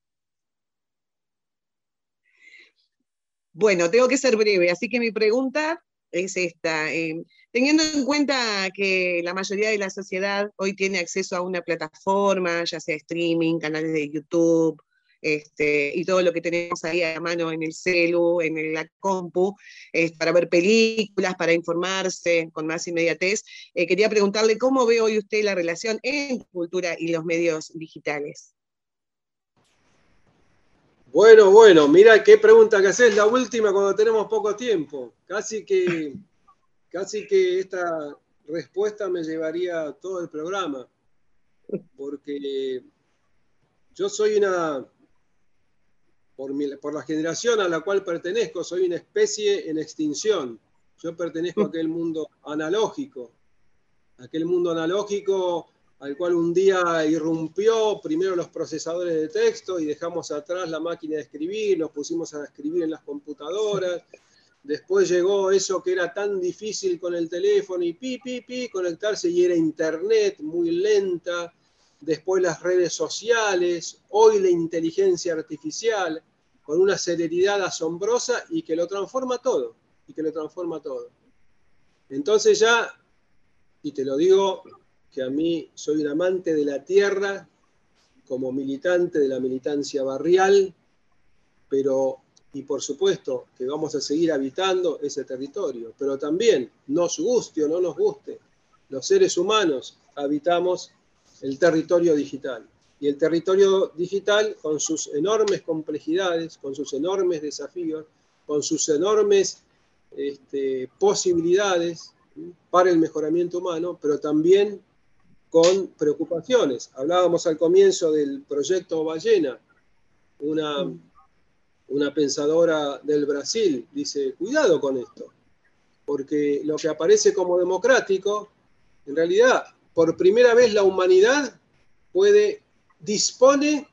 Bueno, tengo que ser breve, así que mi pregunta es esta. Eh, teniendo en cuenta que la mayoría de la sociedad hoy tiene acceso a una plataforma, ya sea streaming, canales de YouTube, este, y todo lo que tenemos ahí a mano en el celu, en la compu, para ver películas, para informarse con más inmediatez. Eh, quería preguntarle cómo ve hoy usted la relación entre cultura y los medios digitales. Bueno, bueno, mira qué pregunta que haces, la última cuando tenemos poco tiempo. Casi que, casi que esta respuesta me llevaría todo el programa, porque yo soy una, por, la generación a la cual pertenezco, soy una especie en extinción. Yo pertenezco a aquel mundo analógico, aquel mundo analógico al cual un día irrumpió primero los procesadores de texto y dejamos atrás la máquina de escribir, nos pusimos a escribir en las computadoras. Después llegó eso que era tan difícil con el teléfono y pi, pi, pi, conectarse y era internet muy lenta después las redes sociales, hoy la inteligencia artificial, con una celeridad asombrosa y que lo transforma todo, y que lo transforma todo. Entonces ya, y te lo digo, que a mí soy un amante de la tierra, como militante de la militancia barrial, pero, y por supuesto que vamos a seguir habitando ese territorio, pero también, nos guste o no nos guste, los seres humanos habitamos el territorio digital. Y el territorio digital, con sus enormes complejidades, con sus enormes desafíos, con sus enormes este, posibilidades para el mejoramiento humano, pero también con preocupaciones. Hablábamos al comienzo del proyecto Ballena, una, una pensadora del Brasil dice, cuidado con esto, porque lo que aparece como democrático, en realidad por primera vez la humanidad puede, dispone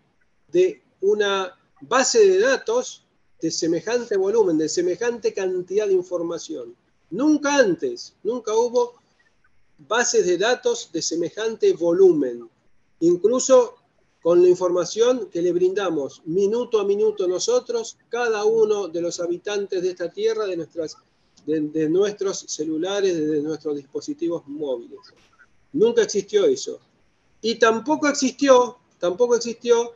de una base de datos de semejante volumen, de semejante cantidad de información. Nunca antes, nunca hubo bases de datos de semejante volumen, incluso con la información que le brindamos minuto a minuto nosotros, cada uno de los habitantes de esta tierra, de, de nuestros celulares, de nuestros dispositivos móviles. Nunca existió eso. Y tampoco existió, tampoco existió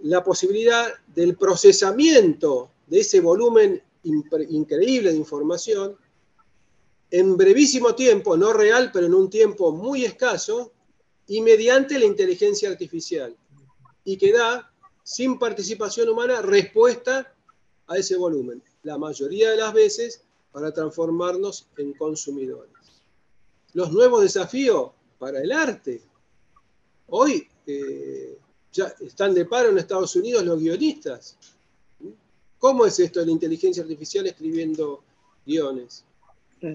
la posibilidad del procesamiento de ese volumen increíble de información en brevísimo tiempo, no real, pero en un tiempo muy escaso, y mediante la inteligencia artificial, y que da, sin participación humana, respuesta a ese volumen, la mayoría de las veces para transformarnos en consumidores. Los nuevos desafíos para el arte. Hoy eh, ya están de paro en Estados Unidos los guionistas. ¿Cómo es esto de la inteligencia artificial escribiendo guiones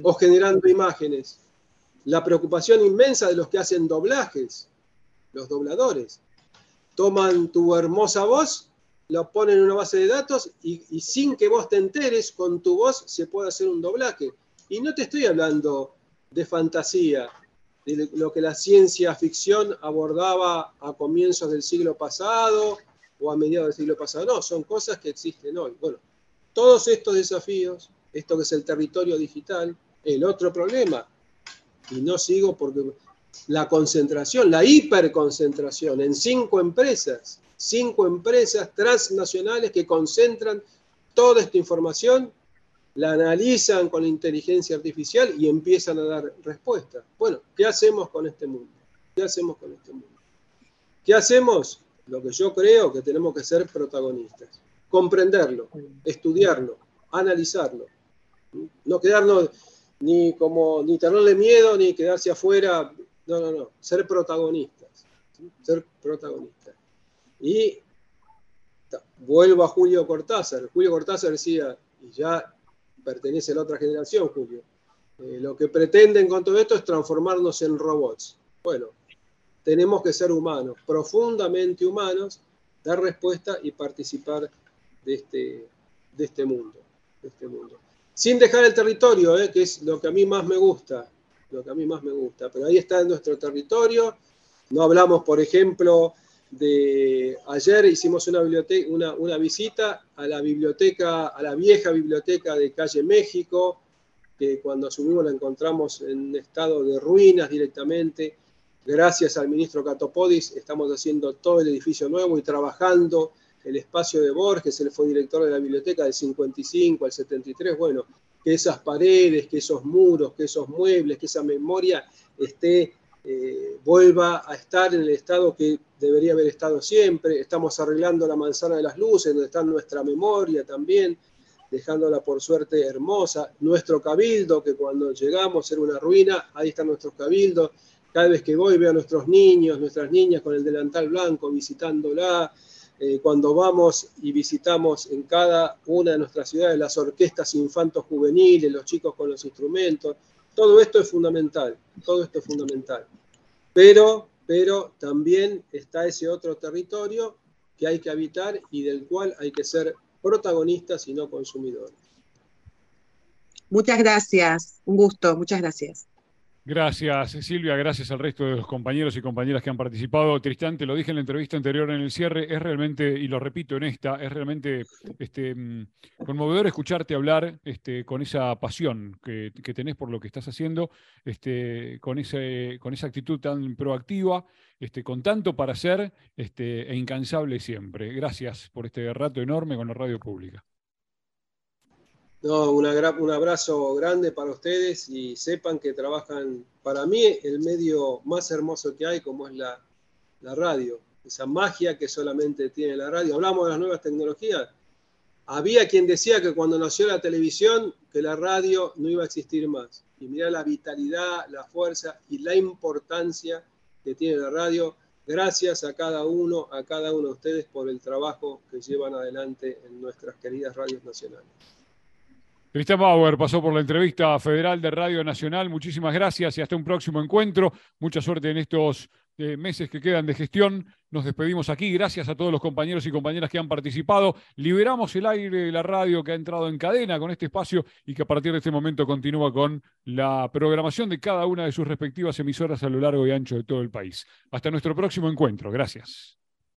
o generando imágenes? La preocupación inmensa de los que hacen doblajes, los dobladores. Toman tu hermosa voz, la ponen en una base de datos y, y sin que vos te enteres, con tu voz se puede hacer un doblaje. Y no te estoy hablando de fantasía, de lo que la ciencia ficción abordaba a comienzos del siglo pasado o a mediados del siglo pasado. No, son cosas que existen hoy. Bueno, todos estos desafíos, esto que es el territorio digital, el otro problema, y no sigo porque la concentración, la hiperconcentración en cinco empresas, cinco empresas transnacionales que concentran toda esta información, la analizan con inteligencia artificial y empiezan a dar respuestas. Bueno, ¿qué hacemos con este mundo? ¿Qué hacemos con este mundo? ¿Qué hacemos? Lo que yo creo que tenemos que ser protagonistas, comprenderlo, estudiarlo, analizarlo, no quedarnos ni como ni tenerle miedo ni quedarse afuera, no, no, no, ser protagonistas, ser protagonistas. Y vuelvo a Julio Cortázar. Julio Cortázar decía, y ya pertenece a la otra generación, Julio, eh, lo que pretenden con todo esto es transformarnos en robots. Bueno, tenemos que ser humanos, profundamente humanos, dar respuesta y participar de este, de este mundo. Este mundo. Sin dejar el territorio, eh, que es lo que a mí más me gusta, lo que a mí más me gusta, pero ahí está nuestro territorio. No hablamos, por ejemplo, de ayer hicimos una, una, una, visita a la biblioteca, a la vieja biblioteca de Calle México, que cuando subimos la encontramos en estado de ruinas directamente. Gracias al ministro Catopodis estamos haciendo todo el edificio nuevo y trabajando el espacio de Borges, él fue director de la biblioteca del 55 al 73. Bueno, que esas paredes, que esos muros, que esos muebles, que esa memoria esté, eh, vuelva a estar en el estado que debería haber estado siempre. Estamos arreglando la manzana de las luces, donde está nuestra memoria también, dejándola por suerte hermosa. Nuestro cabildo, que cuando llegamos era una ruina, ahí están nuestros cabildos. Cada vez que voy veo a nuestros niños, nuestras niñas con el delantal blanco visitándola, eh, cuando vamos y visitamos en cada una de nuestras ciudades las orquestas infantos juveniles, los chicos con los instrumentos, todo esto es fundamental, todo esto es fundamental. Pero, pero también está ese otro territorio que hay que habitar y del cual hay que ser protagonistas y no consumidores. Muchas gracias, un gusto, muchas gracias. Gracias, Silvia. Gracias al resto de los compañeros y compañeras que han participado. Tristán, te lo dije en la entrevista anterior en el cierre, es realmente, y lo repito en esta, es realmente este, mm, conmovedor escucharte hablar este, con esa pasión que, tenés por lo que estás haciendo, este, con esa actitud tan proactiva, este, con tanto para hacer este, e incansable siempre. Gracias por este rato enorme con la radio pública. No, un abrazo grande para ustedes y sepan que trabajan, para mí, el medio más hermoso que hay, como es la, radio. Esa magia que solamente tiene la radio. Hablamos de las nuevas tecnologías. Había quien decía que cuando nació la televisión, que la radio no iba a existir más. Y mira la vitalidad, la fuerza y la importancia que tiene la radio. Gracias a cada uno, a cada uno de ustedes por el trabajo que llevan adelante en nuestras queridas radios nacionales. Cristian Bauer pasó por la entrevista federal de Radio Nacional. Muchísimas gracias y hasta un próximo encuentro. Mucha suerte en estos eh, meses que quedan de gestión. Nos despedimos aquí. Gracias a todos los compañeros y compañeras que han participado. Liberamos el aire de la radio que ha entrado en cadena con este espacio y que a partir de este momento continúa con la programación de cada una de sus respectivas emisoras a lo largo y ancho de todo el país. Hasta nuestro próximo encuentro. Gracias.